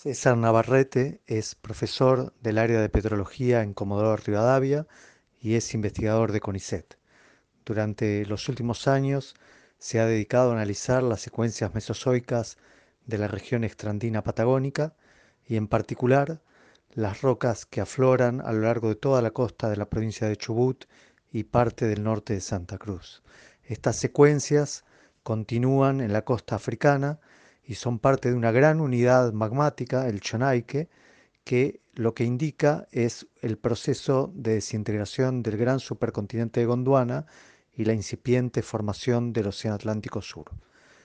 César Navarrete es profesor del área de petrología en Comodoro Rivadavia y es investigador de CONICET. Durante los últimos años se ha dedicado a analizar las secuencias mesozoicas de la región extrandina patagónica y en particular las rocas que afloran a lo largo de toda la costa de la provincia de Chubut y parte del norte de Santa Cruz. Estas secuencias continúan en la costa africana y son parte de una gran unidad magmática, el Chonaique, que lo que indica es el proceso de desintegración del gran supercontinente de Gondwana y la incipiente formación del Océano Atlántico Sur.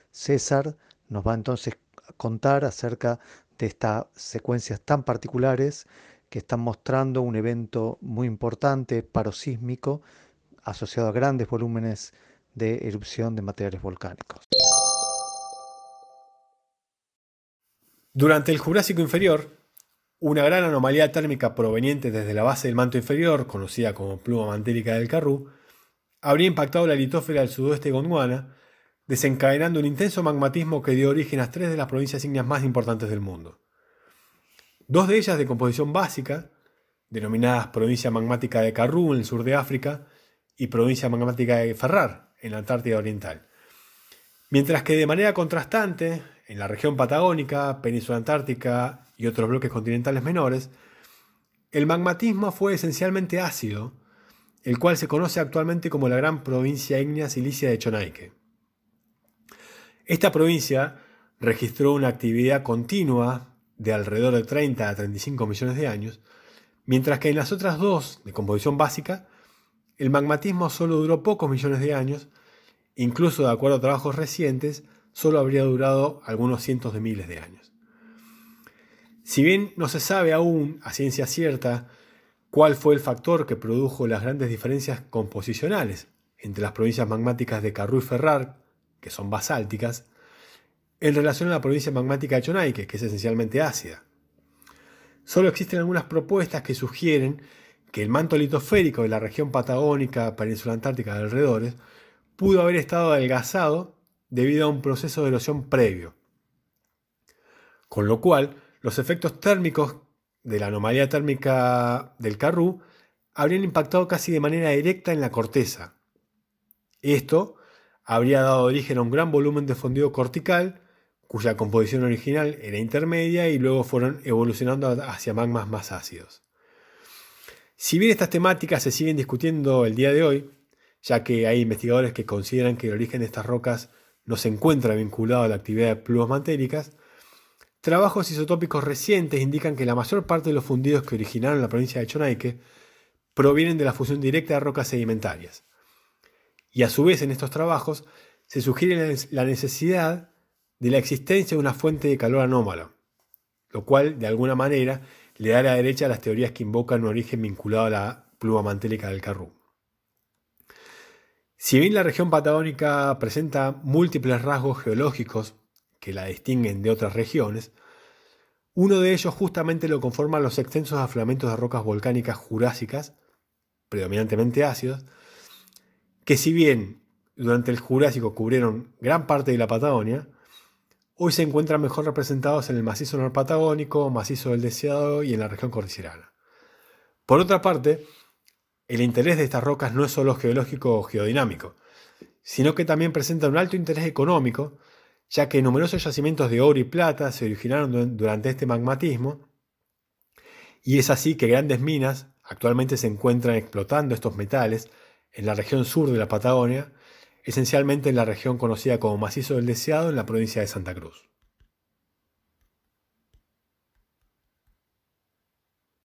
César nos va entonces a contar acerca de estas secuencias tan particulares que están mostrando un evento muy importante parosísmico asociado a grandes volúmenes de erupción de materiales volcánicos. Durante el Jurásico inferior, una gran anomalía térmica proveniente desde la base del manto inferior, conocida como pluma mantérica del Carrú, habría impactado la litósfera del sudoeste de Gondwana, desencadenando un intenso magmatismo que dio origen a tres de las provincias ígneas más importantes del mundo. Dos de ellas de composición básica, denominadas provincia magmática de Carrú en el sur de África y provincia magmática de Ferrar en la Antártida Oriental. Mientras que de manera contrastante, en la región patagónica, península antártica y otros bloques continentales menores, el magmatismo fue esencialmente ácido, el cual se conoce actualmente como la gran provincia ígnea silicia de Chonaique. Esta provincia registró una actividad continua de alrededor de 30 a 35 millones de años, mientras que en las otras dos, de composición básica, el magmatismo solo duró pocos millones de años, incluso de acuerdo a trabajos recientes, solo habría durado algunos cientos de miles de años. Si bien no se sabe aún a ciencia cierta cuál fue el factor que produjo las grandes diferencias composicionales entre las provincias magmáticas de Carrú y Ferrar, que son basálticas, en relación a la provincia magmática de Chonaique, que es esencialmente ácida. Solo existen algunas propuestas que sugieren que el manto litosférico de la región patagónica, península antártica de alrededores, pudo haber estado adelgazado debido a un proceso de erosión previo. Con lo cual, los efectos térmicos de la anomalía térmica del Carrú habrían impactado casi de manera directa en la corteza. Esto habría dado origen a un gran volumen de fondido cortical, cuya composición original era intermedia y luego fueron evolucionando hacia magmas más ácidos. Si bien estas temáticas se siguen discutiendo el día de hoy, ya que hay investigadores que consideran que el origen de estas rocas no se encuentra vinculado a la actividad de plumas mantéricas, trabajos isotópicos recientes indican que la mayor parte de los fundidos que originaron la provincia de Chonaique provienen de la fusión directa de rocas sedimentarias. Y a su vez en estos trabajos se sugiere la necesidad de la existencia de una fuente de calor anómalo, lo cual de alguna manera le da la derecha a las teorías que invocan un origen vinculado a la pluma mantérica del Carrú. Si bien la región patagónica presenta múltiples rasgos geológicos que la distinguen de otras regiones, uno de ellos justamente lo conforman los extensos afloramientos de rocas volcánicas jurásicas, predominantemente ácidos, que si bien durante el Jurásico cubrieron gran parte de la Patagonia, hoy se encuentran mejor representados en el macizo norpatagónico, macizo del Deseado y en la región cordillerana. Por otra parte, el interés de estas rocas no es solo geológico o geodinámico, sino que también presenta un alto interés económico, ya que numerosos yacimientos de oro y plata se originaron durante este magmatismo, y es así que grandes minas actualmente se encuentran explotando estos metales en la región sur de la Patagonia, esencialmente en la región conocida como Macizo del Deseado en la provincia de Santa Cruz.